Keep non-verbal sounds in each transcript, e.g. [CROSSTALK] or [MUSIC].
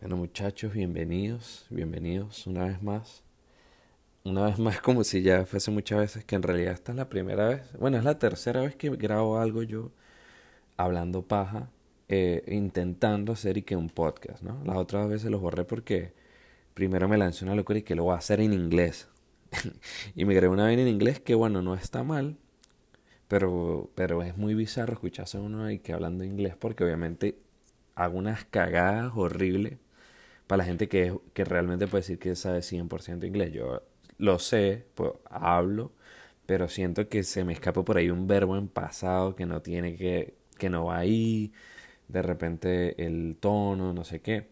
Bueno muchachos, bienvenidos, bienvenidos una vez más. Una vez más como si ya fuese muchas veces que en realidad esta es la primera vez. Bueno, es la tercera vez que grabo algo yo hablando paja, eh, intentando hacer y que un podcast, ¿no? Las otras veces los borré porque primero me lancé una locura y que lo voy a hacer en inglés. [LAUGHS] y me grabé una vez en inglés que bueno, no está mal, pero, pero es muy bizarro escucharse a uno ahí que hablando inglés porque obviamente hago unas cagadas horribles para la gente que, que realmente puede decir que sabe 100% inglés. Yo lo sé, pues hablo, pero siento que se me escapa por ahí un verbo en pasado que no tiene que, que no va ahí, de repente el tono, no sé qué.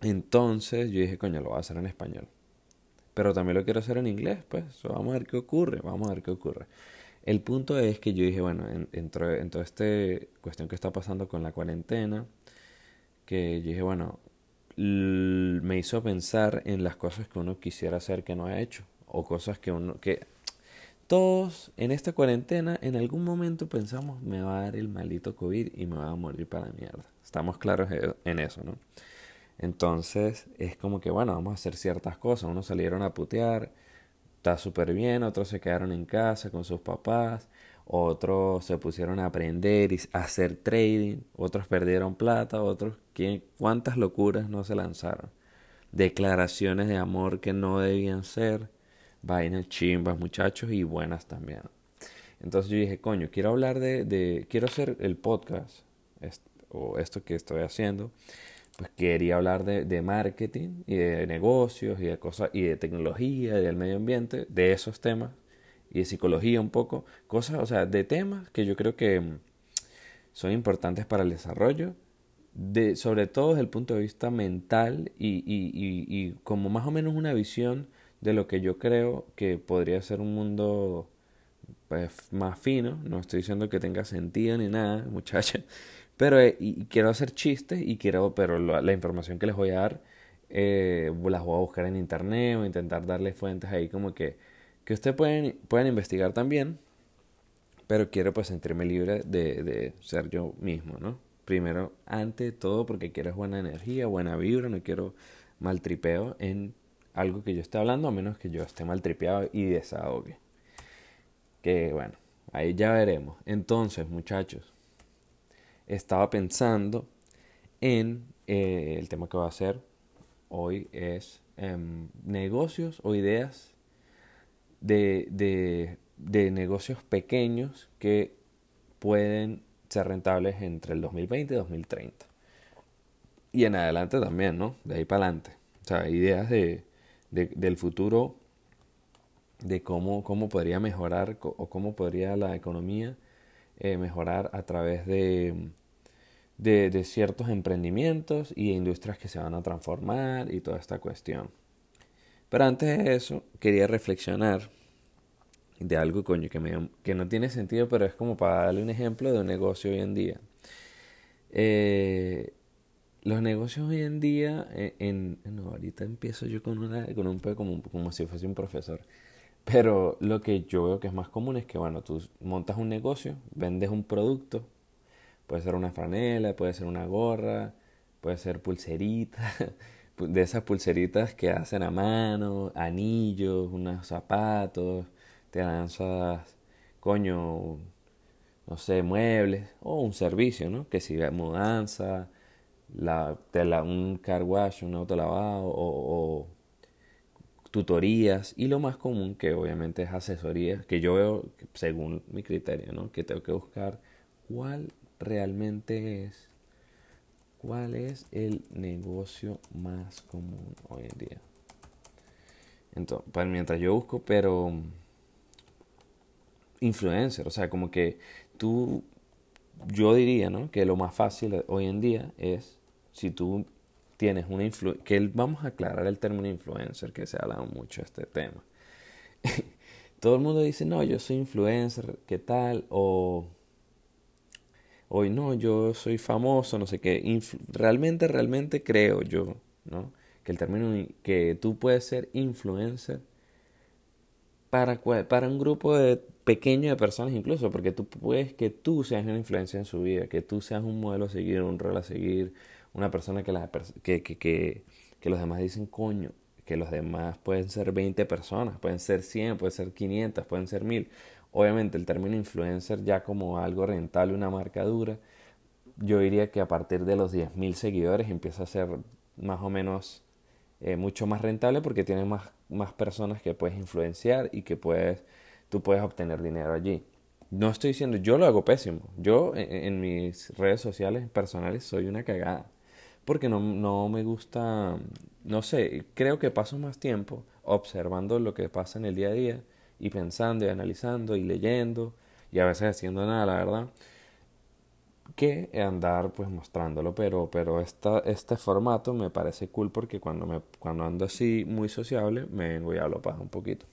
Entonces yo dije, coño, lo voy a hacer en español. Pero también lo quiero hacer en inglés, pues vamos a ver qué ocurre, vamos a ver qué ocurre. El punto es que yo dije, bueno, en, en, en toda esta cuestión que está pasando con la cuarentena, que yo dije, bueno, me hizo pensar en las cosas que uno quisiera hacer que no ha hecho o cosas que uno que todos en esta cuarentena en algún momento pensamos me va a dar el maldito COVID y me va a morir para mierda. Estamos claros en eso, ¿no? Entonces es como que bueno, vamos a hacer ciertas cosas. Unos salieron a putear, está súper bien, otros se quedaron en casa con sus papás, otros se pusieron a aprender y a hacer trading, otros perdieron plata, otros cuántas locuras no se lanzaron. Declaraciones de amor que no debían ser, vainas chimbas muchachos y buenas también. Entonces yo dije, coño, quiero hablar de, de quiero hacer el podcast o esto que estoy haciendo, pues quería hablar de, de, marketing y de negocios y de cosas y de tecnología y del medio ambiente, de esos temas y de psicología un poco, cosas, o sea, de temas que yo creo que mm, son importantes para el desarrollo, de, sobre todo desde el punto de vista mental y, y, y, como más o menos una visión de lo que yo creo que podría ser un mundo pues, más fino, no estoy diciendo que tenga sentido ni nada, [LAUGHS] muchacha, pero eh, quiero hacer chistes y quiero, pero la, información que les voy a dar eh, las voy a buscar en internet o intentar darle fuentes ahí como que que ustedes pueden, investigar también, pero quiero pues sentirme libre de, de ser yo mismo, ¿no? Primero, ante todo, porque quiero buena energía, buena vibra, no quiero maltripeo en algo que yo esté hablando, a menos que yo esté maltripeado y desahogue. Que bueno, ahí ya veremos. Entonces, muchachos, estaba pensando en eh, el tema que va a hacer hoy es eh, negocios o ideas de, de, de negocios pequeños que pueden ser rentables entre el 2020 y 2030. Y en adelante también, ¿no? De ahí para adelante. O sea, ideas de, de, del futuro, de cómo, cómo podría mejorar o cómo podría la economía eh, mejorar a través de, de, de, ciertos emprendimientos y industrias que se van a transformar y toda esta cuestión. Pero antes de eso, quería reflexionar de algo, coño, que, me, que no tiene sentido, pero es como para darle un ejemplo de un negocio hoy en día. Eh, los negocios hoy en día, eh, en, no, ahorita empiezo yo con, una, con un como, como si fuese un profesor. Pero lo que yo veo que es más común es que, bueno, tú montas un negocio, vendes un producto, puede ser una franela, puede ser una gorra, puede ser pulserita, [LAUGHS] de esas pulseritas que hacen a mano, anillos, unos zapatos, te lanzas, coño, no sé, muebles o un servicio, ¿no? Que si mudanza, la, te la, un car wash, un auto lavado o, o, tutorías y lo más común que obviamente es asesoría, que yo veo según mi criterio, ¿no? Que tengo que buscar cuál realmente es ¿Cuál es el negocio más común hoy en día? Entonces, pues mientras yo busco, pero influencer, o sea, como que tú, yo diría, ¿no? Que lo más fácil hoy en día es si tú tienes una influencia, que vamos a aclarar el término influencer, que se ha hablado mucho de este tema. [LAUGHS] Todo el mundo dice, no, yo soy influencer, ¿qué tal? O hoy no, yo soy famoso, no sé qué. realmente, realmente creo yo, ¿no? Que el término que tú puedes ser influencer para, para un grupo de pequeño de personas incluso, porque tú puedes que tú seas una influencia en su vida, que tú seas un modelo a seguir, un rol a seguir, una persona que, que, que los demás dicen coño, que los demás pueden ser 20 personas, pueden ser 100, pueden ser 500, pueden ser 1000. Obviamente el término influencer ya como algo rentable, una marca dura, yo diría que a partir de los 10.000 seguidores empieza a ser más o menos eh, mucho más rentable porque tienes más, más personas que puedes influenciar y que puedes, tú puedes obtener dinero allí. No estoy diciendo, yo lo hago pésimo. Yo en, en mis redes sociales personales soy una cagada. Porque no, no me gusta, no sé, creo que paso más tiempo observando lo que pasa en el día a día y pensando y analizando y leyendo y a veces haciendo nada, la verdad que andar pues mostrándolo, pero, pero esta, este formato me parece cool porque cuando, me, cuando ando así muy sociable me vengo y hablo paja un poquito.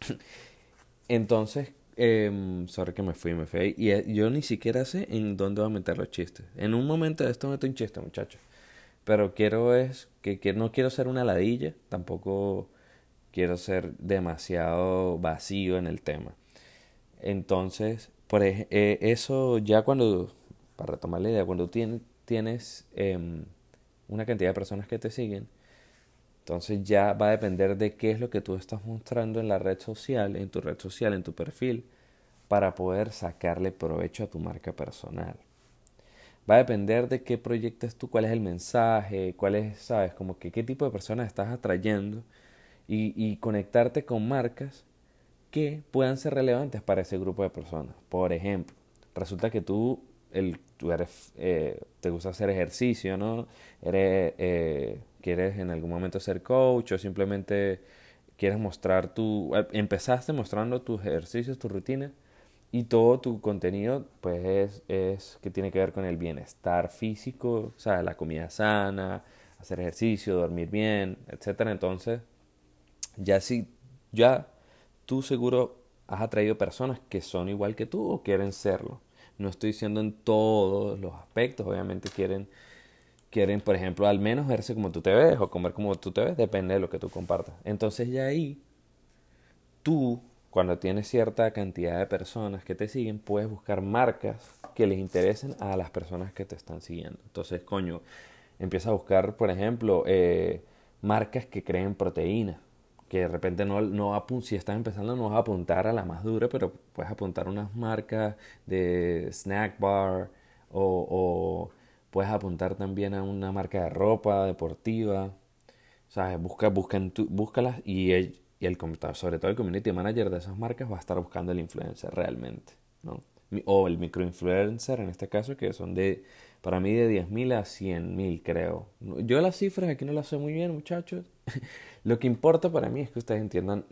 [CLEARS THROAT] Entonces, eh, sorry que me fui, me fui. Y eh, yo ni siquiera sé en dónde voy a meter los chistes. En un momento de esto meto un chiste, muchachos. Pero quiero es que, que no quiero ser una ladilla, tampoco quiero ser demasiado vacío en el tema. Entonces, por eh, eso ya cuando para retomar la idea, cuando tienes, em, una cantidad de personas que te siguen, entonces ya va a depender de qué es lo que tú estás mostrando en la red social, en tu red social, en tu perfil, para poder sacarle provecho a tu marca personal. Va a depender de qué proyectas tú, cuál es el mensaje, cuál es, sabes, como que qué tipo de personas estás atrayendo y, conectarte con marcas que puedan ser relevantes para ese grupo de personas. Por ejemplo, resulta que tú el, tú eres, eh, te gusta hacer ejercicio, ¿no? Eres, eh, quieres en algún momento ser coach o simplemente quieres mostrar tu... Eh, empezaste mostrando tus ejercicios, tu rutina y todo tu contenido pues es, es que tiene que ver con el bienestar físico, o sea, la comida sana, hacer ejercicio, dormir bien, etcétera. Entonces, ya si ya tú seguro has atraído personas que son igual que tú o quieren serlo. No estoy diciendo en todos los aspectos, obviamente quieren, quieren, por ejemplo, al menos verse como tú te ves o comer como tú te ves, depende de lo que tú compartas. Entonces ya ahí, tú, cuando tienes cierta cantidad de personas que te siguen, puedes buscar marcas que les interesen a las personas que te están siguiendo. Entonces, coño, empieza a buscar, por ejemplo, eh, marcas que creen proteínas que de repente no, no si estás empezando no vas a apuntar a la más dura, pero puedes apuntar unas marcas de snack bar o, puedes apuntar también a una marca de ropa deportiva. ¿Sabes? Busca, busca búscalas y el, y el, sobre todo el community manager de esas marcas va a estar buscando el influencer realmente, ¿no? O el microinfluencer en este caso, que son de, para mí de 10.000 a 100.000 creo. Yo las cifras aquí no las sé muy bien muchachos, [LAUGHS] Lo que importa para mí es que ustedes entiendan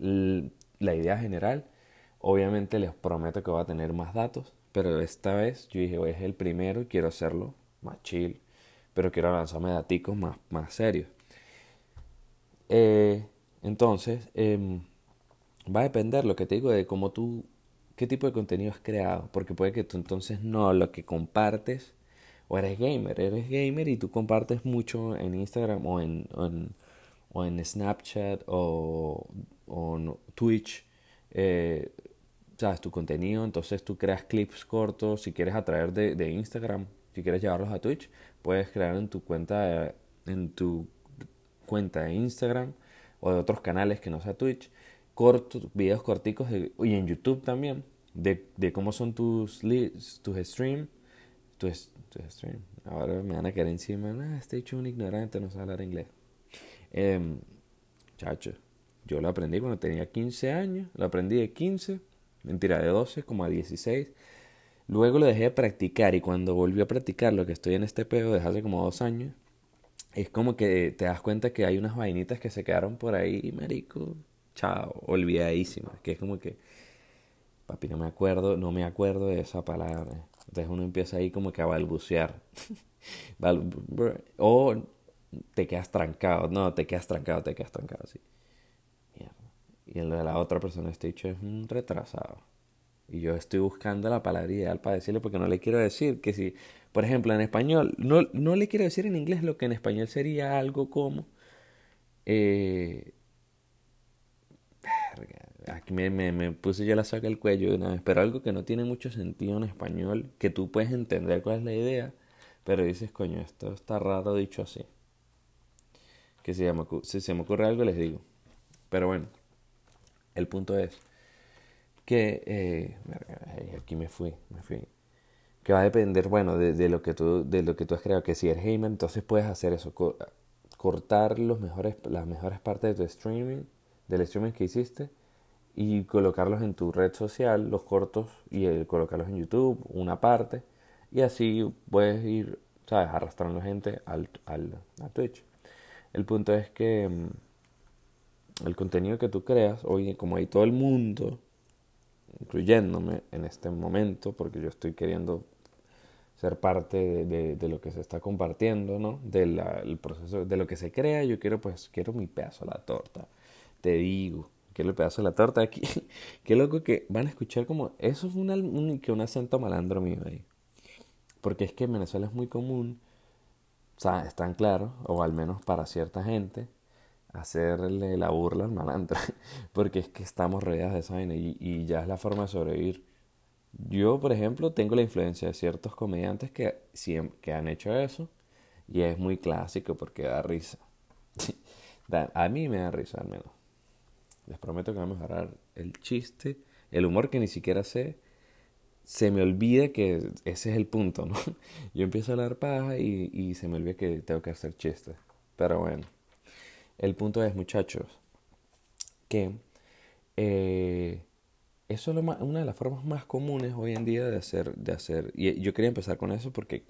la idea general. Obviamente les prometo que voy a tener más datos, pero esta vez yo dije, voy es el primero y quiero hacerlo más chill, pero quiero lanzarme daticos más, más serios. Eh, entonces, em, va a depender lo que te digo de cómo tú, qué tipo de contenido has creado, porque puede que tú entonces no lo que compartes, o eres gamer, eres gamer y tú compartes mucho en Instagram o en Snapchat o, o Twitch, eh, sabes, tu contenido, entonces tú creas clips cortos, si quieres atraer de, de, Instagram, si quieres llevarlos a Twitch, puedes crear en tu cuenta, en tu cuenta de Instagram o de otros canales que no sea Twitch, cortos, videos corticos y en YouTube también, de, de cómo son tus, tus streams, tus, stream. Ahora me van a quedar encima, ah, este hecho un ignorante, no sabe hablar inglés. Eh, chacho, yo lo aprendí cuando tenía 15 años, lo aprendí de 15, mentira, de 12 como a 16. Luego lo dejé de practicar y cuando volví a practicar lo que estoy en este pedo desde hace como dos años, es como que te das cuenta que hay unas vainitas que se quedaron por ahí, marico, chao, olvidadísimas, que es como que, papi, no me acuerdo, no me acuerdo de esa palabra. Entonces uno empieza ahí como que a balbucear. [LAUGHS] o te quedas trancado. No, te quedas trancado, te quedas trancado, sí. Y el de la otra persona, este dicho es un retrasado. Y yo estoy buscando la palabra ideal para decirle porque no le quiero decir que si, por ejemplo, en español, no, no le quiero decir en inglés lo que en español sería algo como... Eh, aquí me, me, me, puse yo la saca el cuello una vez, pero algo que no tiene mucho sentido en español, que tú puedes entender cuál es la idea, pero dices, coño, esto está raro dicho así. Que si, si se me ocurre algo les digo. Pero bueno, el punto es que... Eh, aquí me fui, me fui. Que va a depender, bueno, de, lo que tú, de lo que tú has creado. Que si eres gamer, entonces puedes hacer eso. cortar los mejores, las mejores partes de tu streaming, del streaming que hiciste y colocarlos en tu red social, los cortos, y colocarlos en YouTube, una parte, y así puedes ir, ¿sabes?, arrastrando gente al, al, a Twitch. El punto es que mm, el contenido que tú creas, hoy como hay todo el mundo, incluyéndome en este momento, porque yo estoy queriendo ser parte de, lo que se está compartiendo, ¿no? Del proceso, de lo que se crea, yo quiero, pues, quiero mi pedazo a la torta. Te digo, que el pedazo de la torta aquí. [LAUGHS] Qué loco que van a escuchar como. Eso es un, que un acento malandro mío ahí. Porque es que en Venezuela es muy común, están claros, o al menos para cierta gente, hacerle la burla al malandro. [LAUGHS] Porque es que estamos rodeados de esa vaina y, y ya es la forma de sobrevivir. Yo, por ejemplo, tengo la influencia de ciertos comediantes que, que han hecho eso y es muy clásico porque da risa. [LAUGHS] a mí me da risa al menos. Les prometo que va a mejorar el chiste, el humor que ni siquiera sé. Se me olvida que ese es el punto, ¿no? [LAUGHS] Yo empiezo a hablar paja y, y se me olvida que tengo que hacer chistes. Pero bueno, el punto es, muchachos, que eh, eso es una de las formas más comunes hoy en día de hacer, de hacer. Y yo quería empezar con eso porque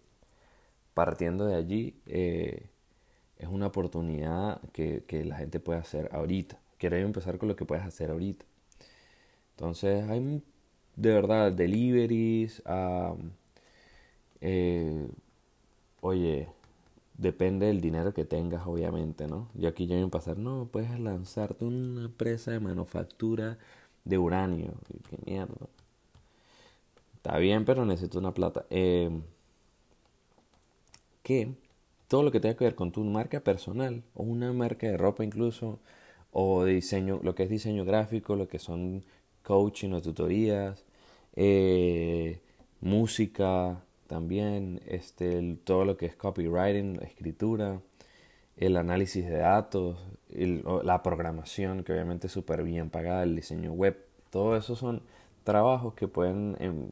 partiendo de allí eh, es una oportunidad que, que la gente puede hacer ahorita quiero empezar con lo que puedes hacer ahorita. Entonces hay de verdad deliveries, eh, oye, depende del dinero que tengas obviamente, ¿no? Yo aquí ya voy a pasar, no, puedes lanzarte una empresa de manufactura de uranio. Qué mierda. Está bien, pero necesito una plata. Eh, que todo lo que tenga que ver con tu marca personal o una marca de ropa incluso o diseño, lo que es diseño gráfico, lo que son coaching o tutorías, eh, música también, este, todo lo que es copywriting, escritura, el análisis de datos, la programación, que obviamente es súper bien pagada, el diseño web, todo eso son trabajos que pueden, em,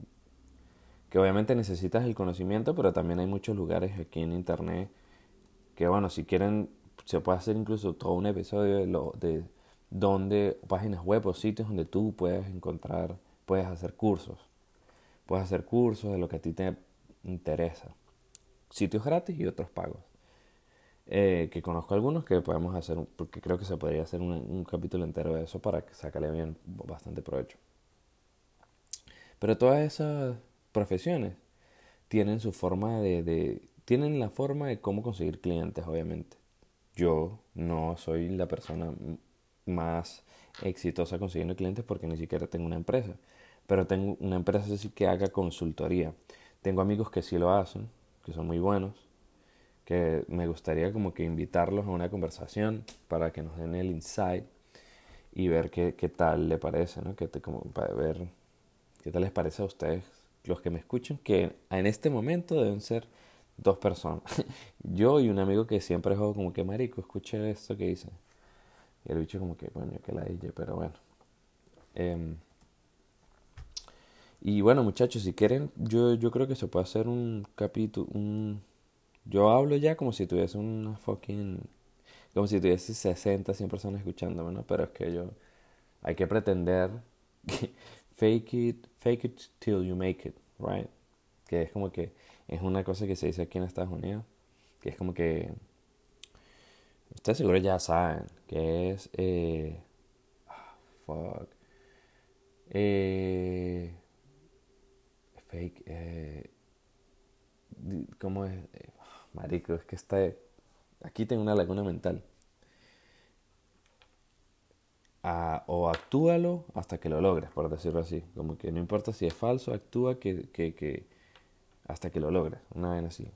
que obviamente necesitas el conocimiento, pero también hay muchos lugares aquí en internet que, bueno, si quieren se puede hacer incluso todo un episodio de, lo, de donde páginas web o sitios donde tú puedes encontrar, puedes hacer cursos. Puedes hacer cursos de lo que a ti te interesa. Sitios gratis y otros pagos. Eh, que conozco algunos que podemos hacer, porque creo que se podría hacer un, capítulo entero de eso para que sacarle bien bastante provecho. Pero todas esas profesiones tienen su forma de, de, tienen la forma de cómo conseguir clientes, obviamente. Yo no soy la persona más exitosa consiguiendo clientes porque ni siquiera tengo una empresa. Pero tengo una empresa así que haga consultoría. Tengo amigos que sí lo hacen, que son muy buenos, que me gustaría como que invitarlos a una conversación para que nos den el insight y ver qué, qué tal le parece, ¿no? Que te, como para ver qué tal les parece a ustedes, los que me escuchan, que en este momento deben ser dos personas. [LAUGHS] Yo y un amigo que siempre juego como que marico, escuché esto que dice. Y el bicho como que, coño, que la dije, pero bueno. Em, y bueno, muchachos, si quieren, yo, yo creo que se puede hacer un capítulo, un... Yo hablo ya como si tuviese una fucking... Como si tuviese 60, 100 personas escuchándome, ¿no? Pero es que yo... Hay que pretender [LAUGHS] fake it, fake it till you make it, right? Que es como que es una cosa que se dice aquí en Estados Unidos, que es como que ustedes seguro ya saben que es eh, ah, fuck eh, eh, cómo es marico es que está aquí tengo una laguna mental o actúalo hasta que lo logres por decirlo así como que no importa si es falso actúa que, que, que hasta que lo logres, una vez así.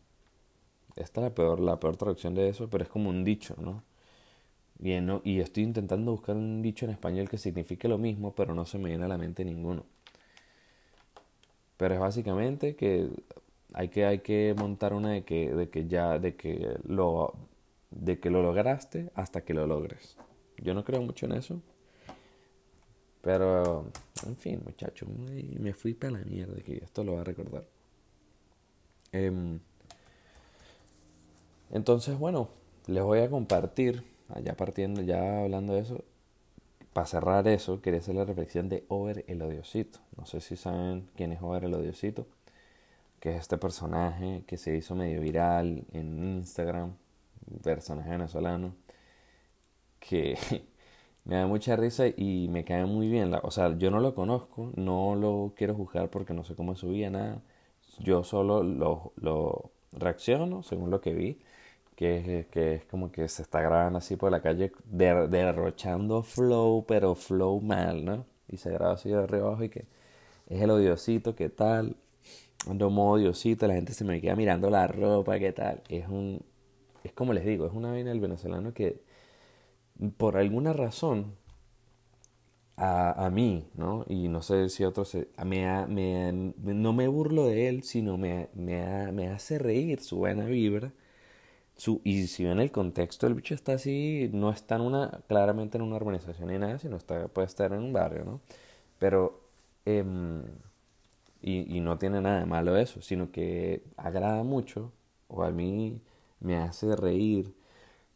Esta es la peor, la peor traducción de eso, pero es como un dicho, ¿no? Y, y estoy intentando buscar un dicho en español que signifique lo mismo, pero no se me viene a la mente ninguno. Pero es básicamente que hay que, hay que montar una de que, de que ya, de que lo, de que lo lograste hasta que lo logres. Yo no creo mucho en eso. Pero, en fin, muchachos, me fui para la mierda que esto lo va a recordar. Em, entonces, bueno, les voy a compartir, ya partiendo, ya hablando de eso, para cerrar eso, quería hacer la reflexión de Over el Odiosito. No sé si saben quién es Over el Odiosito, que es este personaje que se hizo medio viral en Instagram, personaje venezolano, que [LAUGHS] me da mucha risa y me cae muy bien. o sea, yo no lo conozco, no lo quiero juzgar porque no sé cómo subía nada. Yo solo lo, lo reacciono según lo que vi que, que es como que se está grabando así por la calle derrochando flow, pero flow mal, ¿no? Y se graba así de arriba abajo y que es el odiosito, ¿qué tal? Ando modo odiosito, la gente se me queda mirando la ropa, ¿qué tal? Es un, es como les digo, es una vaina del venezolano que por alguna razón a, mí, ¿no? Y no sé si otros, me, me, no me burlo de él, sino me, me, me hace reír su buena vibra y si ven el contexto, el bicho está así, no está en una, claramente en una urbanización ni nada, sino está, puede estar en un barrio, ¿no? Pero, em, y, no tiene nada de malo eso, sino que agrada mucho, o a mí me hace reír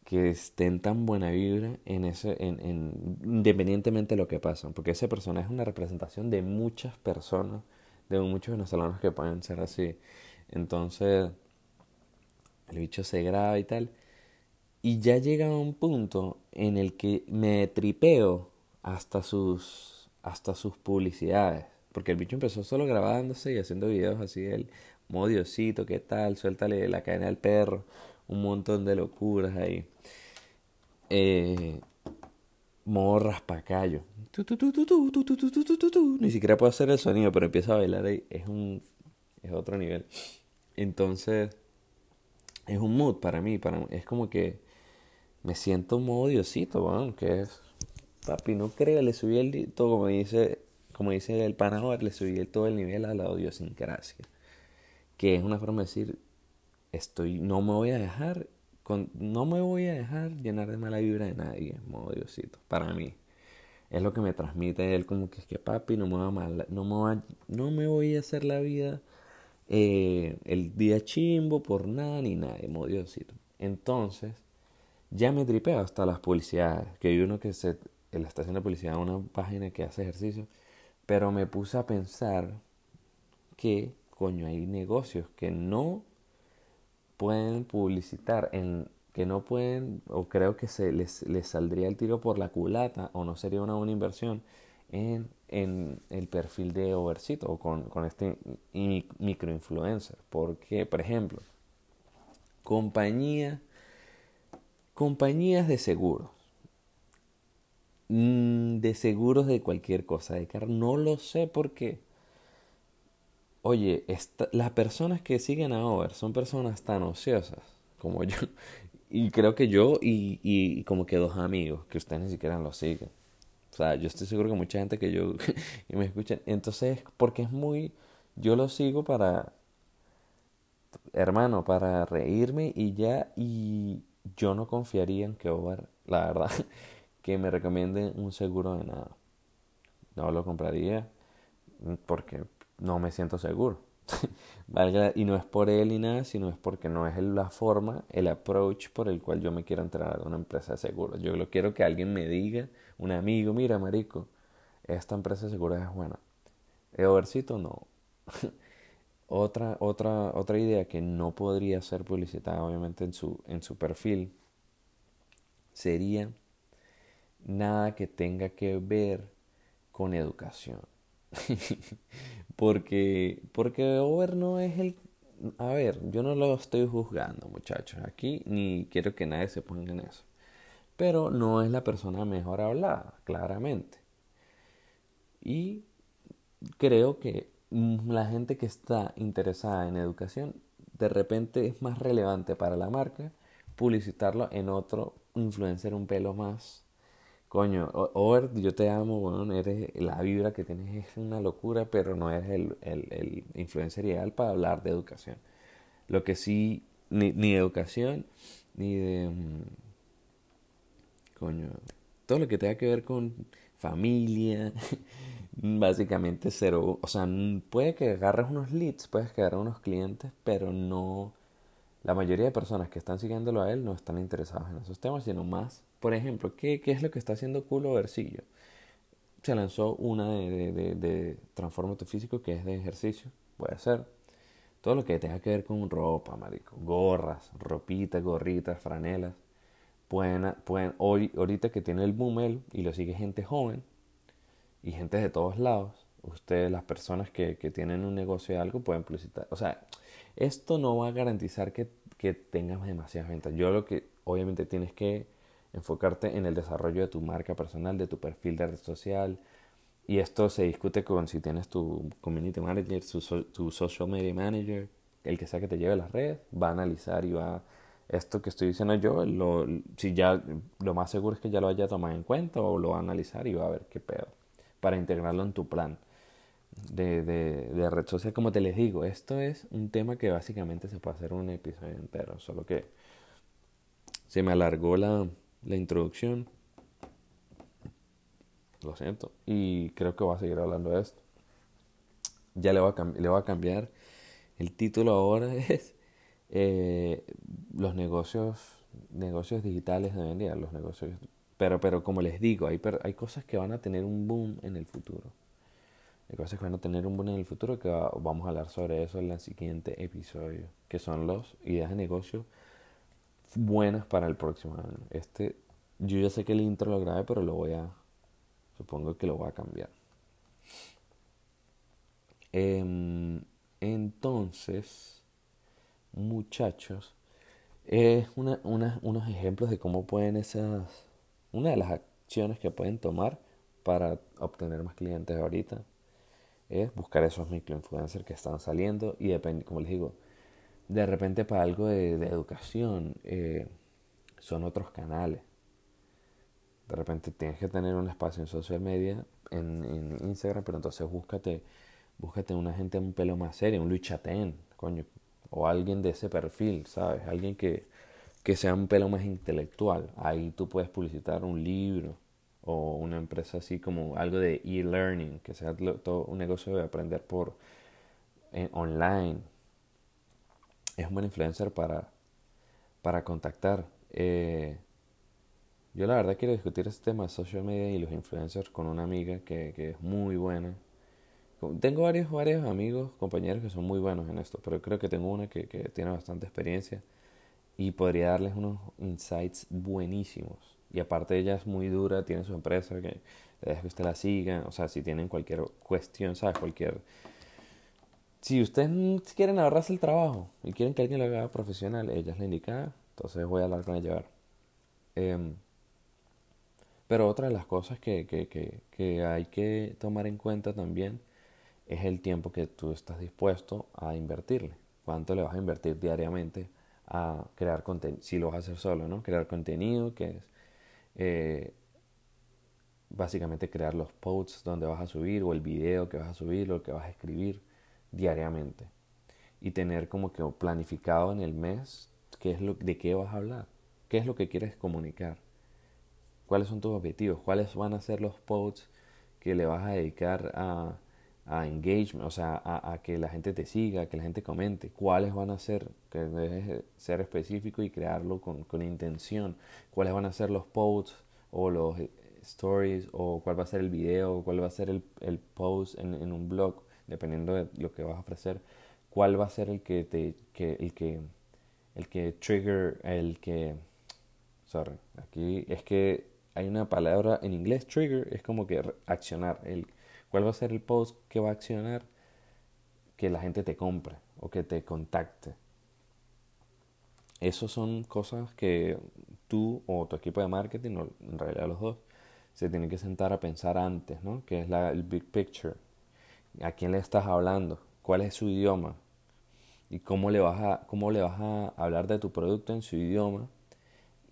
que estén tan buena vibra en ese, en, en, independientemente de lo que pasa, porque ese personaje es una representación de muchas personas, de muchos venezolanos que pueden ser así. Entonces, el bicho se graba y tal. Y ya llega un punto en el que me tripeo hasta sus, hasta sus publicidades. Porque el bicho empezó solo grabándose y haciendo videos así del modiosito, qué tal, suéltale la cadena al perro, un montón de locuras ahí. Eh, modo raspacayo. Ni siquiera puedo hacer el sonido, pero empieza a bailar ahí. Es un. es otro nivel. Entonces es un mood para mí, para es como que me siento un modo diosito, que es, papi, no creo, le subí el, todo, como dice, como dice el panador, le subí todo el nivel a la odiosincrasia, que es una forma de decir, estoy, no me voy a dejar, con, no me voy a dejar llenar de mala vibra de nadie, modo diosito, para mí. Es lo que me transmite él, como que es que papi, no me va mal, no me, va, no me voy a hacer la vida eh, el día chimbo por nada ni nada, Diosito. Entonces, ya me tripeo hasta las publicidades, que hay uno que se, en la estación de publicidad, una página que hace ejercicio, pero me puse a pensar que, coño, hay negocios que no pueden publicitar, en, que no pueden, o creo que se les, les saldría el tiro por la culata, o no sería una buena inversión, en en el perfil de Overcito o con, con este microinfluencer. Porque, por ejemplo, compañía, compañías de seguros. Mm, de seguros de cualquier cosa de carro. No lo sé porque, oye, las personas que siguen a Over son personas tan ociosas como yo. [LAUGHS] Y creo que yo y, y como que dos amigos que ustedes ni siquiera lo siguen. O sea, yo estoy seguro que mucha gente que yo [LAUGHS] y me escuchan. Entonces, porque es muy. Yo lo sigo para. Hermano, para reírme y ya. Y yo no confiaría en que Ovar, la verdad, [LAUGHS] que me recomiende un seguro de nada. No lo compraría porque no me siento seguro. [LAUGHS] y no es por él ni nada, sino es porque no es la forma, el approach por el cual yo me quiero entrar a una empresa de seguros. Yo lo quiero que alguien me diga, un amigo, mira, marico, esta empresa de seguros es buena. Overcito no. [LAUGHS] otra, otra, otra idea que no podría ser publicitada, obviamente, en su, en su perfil, sería nada que tenga que ver con educación. [LAUGHS] porque, porque Over no es el... A ver, yo no lo estoy juzgando, muchachos, aquí, ni quiero que nadie se ponga en eso. Pero no es la persona mejor hablada, claramente. Y creo que la gente que está interesada en educación, de repente es más relevante para la marca publicitarlo en otro influencer un pelo más coño, Over, yo te amo, bueno, eres, la vibra que tienes es una locura, pero no eres el, el, influencer ideal para hablar de educación. Lo que sí, ni, ni de educación, ni de... Coño, todo lo que tenga que ver con familia, [LAUGHS] básicamente cero. O sea, puede que agarres unos leads, puedes que agarres unos clientes, pero no. La mayoría de personas que están siguiéndolo a él no están interesados en esos temas, sino más. Por ejemplo, ¿qué, qué es lo que está haciendo Culo Versillo? Se lanzó una de, de, de, Transforma tu físico que es de ejercicio, puede ser. Todo lo que tenga que ver con ropa, marico. Gorras, ropitas, gorritas, franelas. Pueden, pueden, hoy, ahorita que tiene el boom y lo sigue gente joven, y gente de todos lados, ustedes, las personas que, que tienen un negocio de algo, pueden publicitar. O sea, esto no va a garantizar que, que tengas demasiadas ventas. Yo lo que obviamente tienes que enfocarte en el desarrollo de tu marca personal, de tu perfil de red social. Y esto se discute con si tienes tu community manager, tu, social media manager, el que sea que te lleve las redes, va a analizar y va a esto que estoy diciendo yo, lo, si ya lo más seguro es que ya lo haya tomado en cuenta o lo va a analizar y va a ver qué pedo para integrarlo en tu plan de, de, de, red social. Como te les digo, esto es un tema que básicamente se puede hacer un episodio entero, solo que se me alargó la, la introducción. Lo siento. Y creo que voy a seguir hablando de esto. Ya le voy a, le voy a cambiar. El título ahora [LAUGHS] es eh, los negocios negocios digitales de hoy día, los negocios pero, pero como les digo, hay, hay cosas que van a tener un boom en el futuro. Hay cosas que van a tener un boom en el futuro que vamos a hablar sobre eso en el siguiente episodio, que son las ideas de negocio buenas para el próximo año. Este, yo ya sé que el intro lo grabé, pero lo voy a, supongo que lo voy a cambiar. Em, entonces, muchachos, es una, una, unos ejemplos de cómo pueden esas una de las acciones que pueden tomar para obtener más clientes ahorita es buscar esos microinfluencers que están saliendo y depende, como les digo, de repente para algo de, educación eh, son otros canales. De repente tienes que tener un espacio en social media, en, en Instagram, pero entonces búscate, búscate una gente un pelo más serio, un Luis Chatén, coño, o alguien de ese perfil, ¿sabes? Alguien que, que sea un pelo más intelectual. Ahí tú puedes publicitar un libro o una empresa así como algo de e-learning, que sea todo un negocio de aprender por eh, online. Es un buen influencer para, para contactar. Eh, yo la verdad quiero discutir este tema de social media y los influencers con una amiga que, que es muy buena. Tengo varios, varios amigos, compañeros que son muy buenos en esto, pero creo que tengo una que, que tiene bastante experiencia y podría darles unos insights buenísimos. Y aparte ella es muy dura, tiene su empresa que deja que usted la siga, o sea, si tienen cualquier cuestión, ¿sabes? Cualquier... Si ustedes quieren ahorrarse el trabajo y quieren que alguien lo haga profesional, ella es la indicada, entonces voy a hablar con ella. Eh, pero otra de las cosas que, que, que, que hay que tomar en cuenta también es el tiempo que tú estás dispuesto a invertirle. ¿Cuánto le vas a invertir diariamente a crear contenido, si lo vas a hacer solo, ¿no? Crear contenido, que es eh, básicamente crear los posts donde vas a subir o el video que vas a subir o el que vas a escribir diariamente. Y tener como que planificado en el mes qué es lo, de qué vas a hablar, qué es lo que quieres comunicar, cuáles son tus objetivos, cuáles van a ser los posts que le vas a dedicar a a engagement, o sea, a, que la gente te siga, que la gente comente, cuáles van a ser, que debes ser específico y crearlo con, con intención, cuáles van a ser los posts o los eh, stories o cuál va a ser el video, cuál va a ser el, el post en, en, un blog, dependiendo de lo que vas a ofrecer, cuál va a ser el que te, que, el que, el que trigger, el que, sorry, aquí es que hay una palabra en inglés, trigger, es como que accionar, el ¿Cuál va a ser el post que va a accionar que la gente te compre o que te contacte? Esas son cosas que tú o tu equipo de marketing, o en realidad los dos, se tienen que sentar a pensar antes, ¿no? Que es la, el big picture. ¿A quién le estás hablando? ¿Cuál es su idioma? ¿Y cómo le, vas a, cómo le vas a hablar de tu producto en su idioma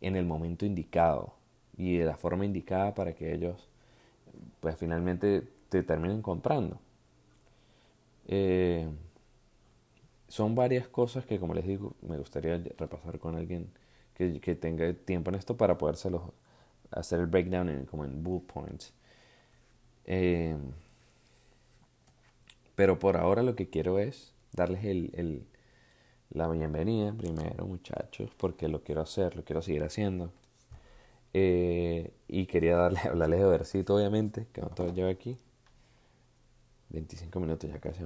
en el momento indicado? y de la forma indicada para que ellos pues finalmente te terminen comprando. Eh, son varias cosas que como les digo me gustaría repasar con alguien que, que tenga tiempo en esto para podérselos hacer el breakdown en, como en bullet points. Eh, pero por ahora lo que quiero es darles el, el, la bienvenida primero, muchachos, porque lo quiero hacer, lo quiero seguir haciendo. Eh, y quería darle, [LAUGHS] hablarles de versito, obviamente, que todo lleva aquí. 25 minutos ya casi.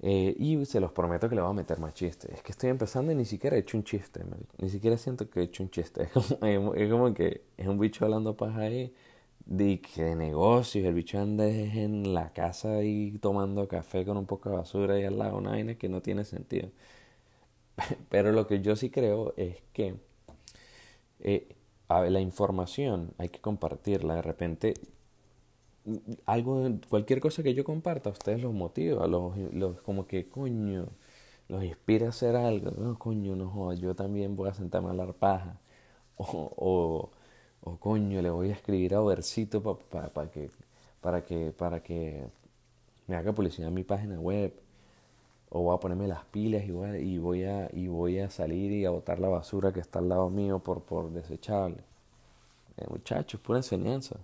Eh, y se los prometo que le voy a meter más chistes. Es que estoy empezando y ni siquiera he hecho un chiste. Ni siquiera siento que he hecho un chiste. [LAUGHS] Es como, es como que es un bicho hablando paja ahí de que negocios. El bicho anda en la casa y tomando café con un poco de basura ahí al lado. Una vaina que no tiene sentido. [LAUGHS] Pero lo que yo sí creo es que eh, la información hay que compartirla. De repente algo, cualquier cosa que yo comparta, a ustedes los motiva, los, los como que coño, los inspira a hacer algo, no, coño, no yo también voy a sentarme a hablar paja, [LAUGHS] o, o, coño, le voy a escribir a Oversito para pa, que, para que, para que me haga publicidad en mi página web, o voy a ponerme las pilas y voy a, y voy a, y voy a salir y a botar la basura que está al lado mío por, por desechable. Eh, muchachos, pura enseñanza.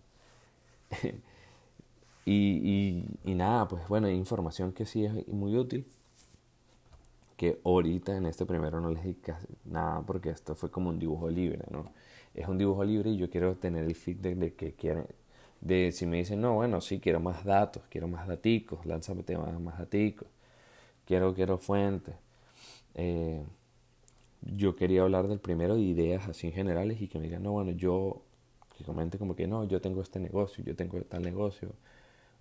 [LAUGHS] Y, y, nada, pues bueno, hay información que sí es muy útil. Que ahorita en este primero no les dije nada porque esto fue como un dibujo libre, ¿no? Es un dibujo libre y yo quiero tener el feedback de que quieren. De si me dicen, no, bueno, sí, quiero más datos, quiero más daticos, lánzame temas más daticos, quiero, quiero fuentes. Eh, yo quería hablar del primero de ideas así en generales y que me digan, no, bueno, yo, que comenten como que no, yo tengo este negocio, yo tengo tal negocio,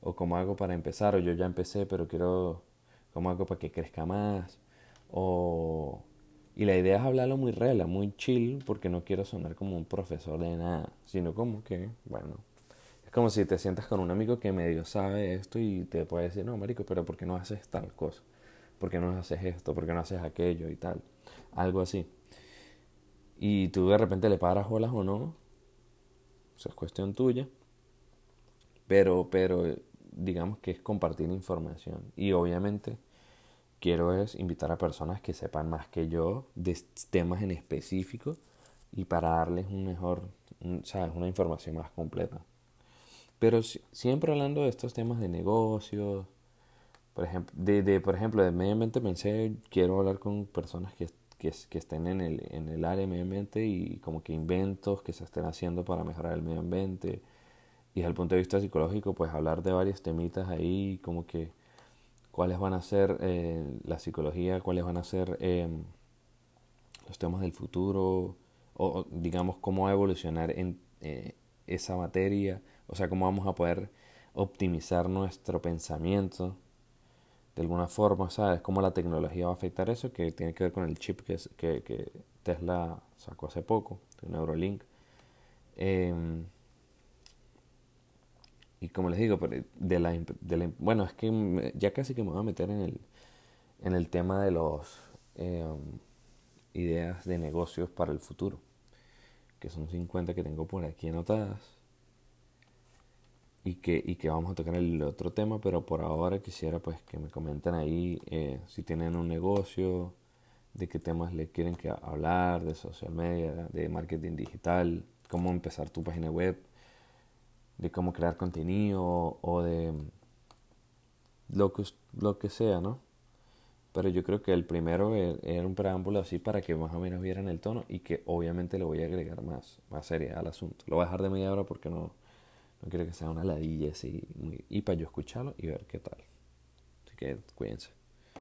o cómo hago para empezar, o yo ya empecé, pero quiero, cómo hago para que crezca más, o... Y la idea es hablarlo muy rela, muy chill, porque no quiero sonar como un profesor de nada, sino como que, bueno, es como si te sientas con un amigo que medio sabe esto y te puede decir, no, marico, pero ¿por qué no haces tal cosa? ¿Por qué no haces esto? ¿Por qué no haces aquello y tal? Algo así. Y tú de repente le paras bolas o no, eso es cuestión tuya. Pero, pero digamos que es compartir información. Y obviamente quiero es invitar a personas que sepan más que yo de temas en específico y para darles un mejor, ¿sabes? Una información más completa. Pero siempre hablando de estos temas de negocios, por ejemplo, de, de, por ejemplo, de medio ambiente pensé, quiero hablar con personas que, que, que estén en el, en el área de medio ambiente y como que inventos que se estén haciendo para mejorar el medio ambiente y desde el punto de vista psicológico, pues hablar de varios temitas ahí, como que cuáles van a ser eh, la psicología, cuáles van a ser em, los temas del futuro, o digamos cómo va a evolucionar en eh, esa materia, o sea, cómo vamos a poder optimizar nuestro pensamiento de alguna forma, ¿sabes? Cómo la tecnología va a afectar eso, que tiene que ver con el chip que, que, Tesla sacó hace poco, de Neurolink. Eh, y como les digo, de la, de la, bueno, es que ya casi que me voy a meter en el, en el tema de los eh, ideas de negocios para el futuro, que son 50 que tengo por aquí anotadas y que, y que vamos a tocar el otro tema, pero por ahora quisiera pues que me comenten ahí eh, si tienen un negocio, de qué temas le quieren que hablar, de social media, de marketing digital, cómo empezar tu página web de cómo crear contenido o de lo que, lo que sea, ¿no? Pero yo creo que el primero e, era un preámbulo así para que más o menos vieran el tono y que obviamente le voy a agregar más, más seriedad al asunto. Lo voy a dejar de media hora porque no, no quiero que sea una ladilla así. y para yo escucharlo y ver qué tal. Así que cuídense.